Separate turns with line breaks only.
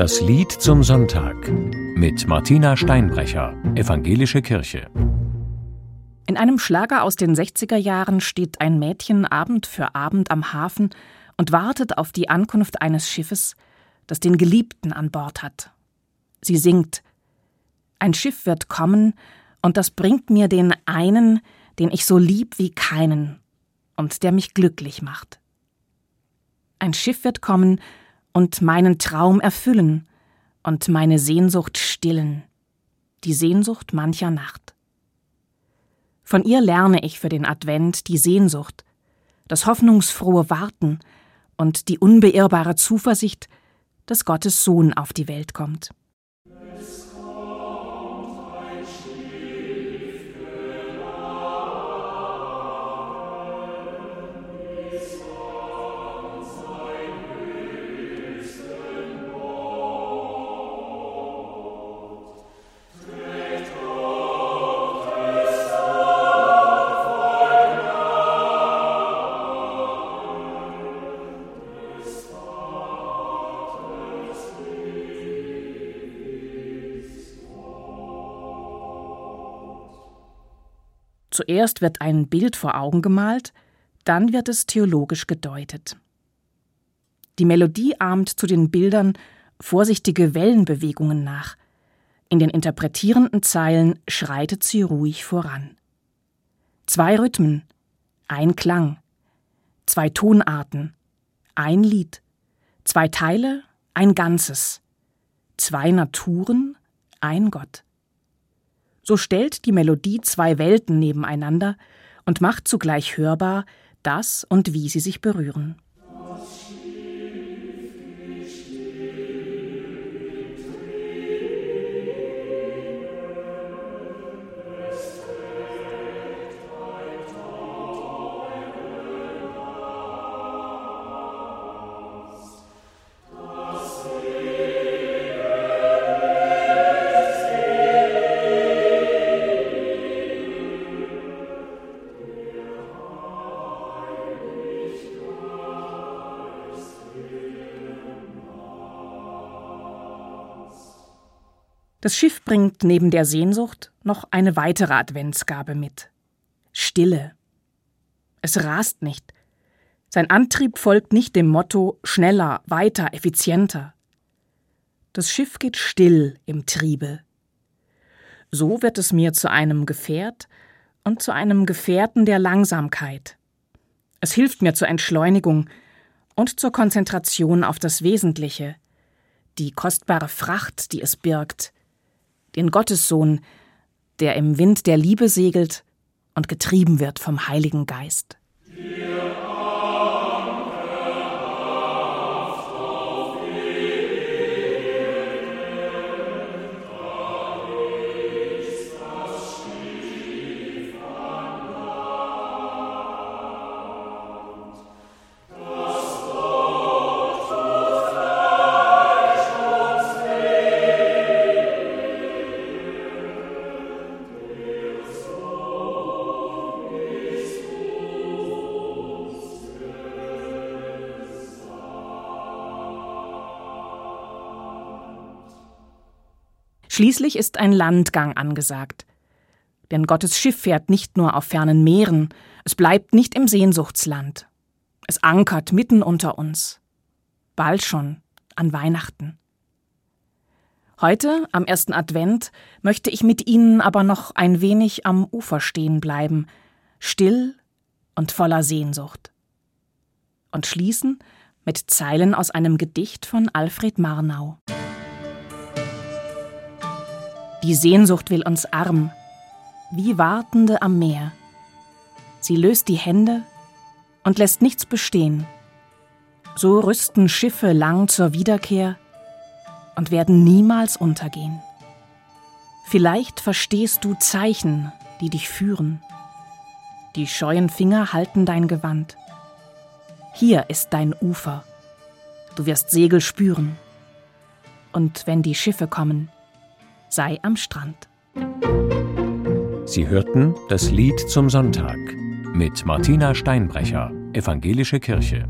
Das Lied zum Sonntag mit Martina Steinbrecher, Evangelische Kirche.
In einem Schlager aus den 60er Jahren steht ein Mädchen Abend für Abend am Hafen und wartet auf die Ankunft eines Schiffes, das den Geliebten an Bord hat. Sie singt Ein Schiff wird kommen, und das bringt mir den einen, den ich so lieb wie keinen, und der mich glücklich macht. Ein Schiff wird kommen und meinen Traum erfüllen und meine Sehnsucht stillen, die Sehnsucht mancher Nacht. Von ihr lerne ich für den Advent die Sehnsucht, das hoffnungsfrohe Warten und die unbeirrbare Zuversicht, dass Gottes Sohn auf die Welt kommt. Zuerst wird ein Bild vor Augen gemalt, dann wird es theologisch gedeutet. Die Melodie ahmt zu den Bildern vorsichtige Wellenbewegungen nach. In den interpretierenden Zeilen schreitet sie ruhig voran. Zwei Rhythmen, ein Klang, zwei Tonarten, ein Lied, zwei Teile, ein Ganzes, zwei Naturen, ein Gott. So stellt die Melodie zwei Welten nebeneinander und macht zugleich hörbar, dass und wie sie sich berühren. Das Schiff bringt neben der Sehnsucht noch eine weitere Adventsgabe mit. Stille. Es rast nicht. Sein Antrieb folgt nicht dem Motto schneller, weiter, effizienter. Das Schiff geht still im Triebe. So wird es mir zu einem Gefährt und zu einem Gefährten der Langsamkeit. Es hilft mir zur Entschleunigung und zur Konzentration auf das Wesentliche, die kostbare Fracht, die es birgt, den Gottessohn, der im Wind der Liebe segelt und getrieben wird vom Heiligen Geist. Schließlich ist ein Landgang angesagt. Denn Gottes Schiff fährt nicht nur auf fernen Meeren, es bleibt nicht im Sehnsuchtsland. Es ankert mitten unter uns. Bald schon, an Weihnachten. Heute, am ersten Advent, möchte ich mit Ihnen aber noch ein wenig am Ufer stehen bleiben, still und voller Sehnsucht. Und schließen mit Zeilen aus einem Gedicht von Alfred Marnau. Die Sehnsucht will uns arm, wie Wartende am Meer. Sie löst die Hände und lässt nichts bestehen. So rüsten Schiffe lang zur Wiederkehr und werden niemals untergehen. Vielleicht verstehst du Zeichen, die dich führen. Die scheuen Finger halten dein Gewand. Hier ist dein Ufer. Du wirst Segel spüren. Und wenn die Schiffe kommen, sei am Strand.
Sie hörten das Lied zum Sonntag mit Martina Steinbrecher, Evangelische Kirche.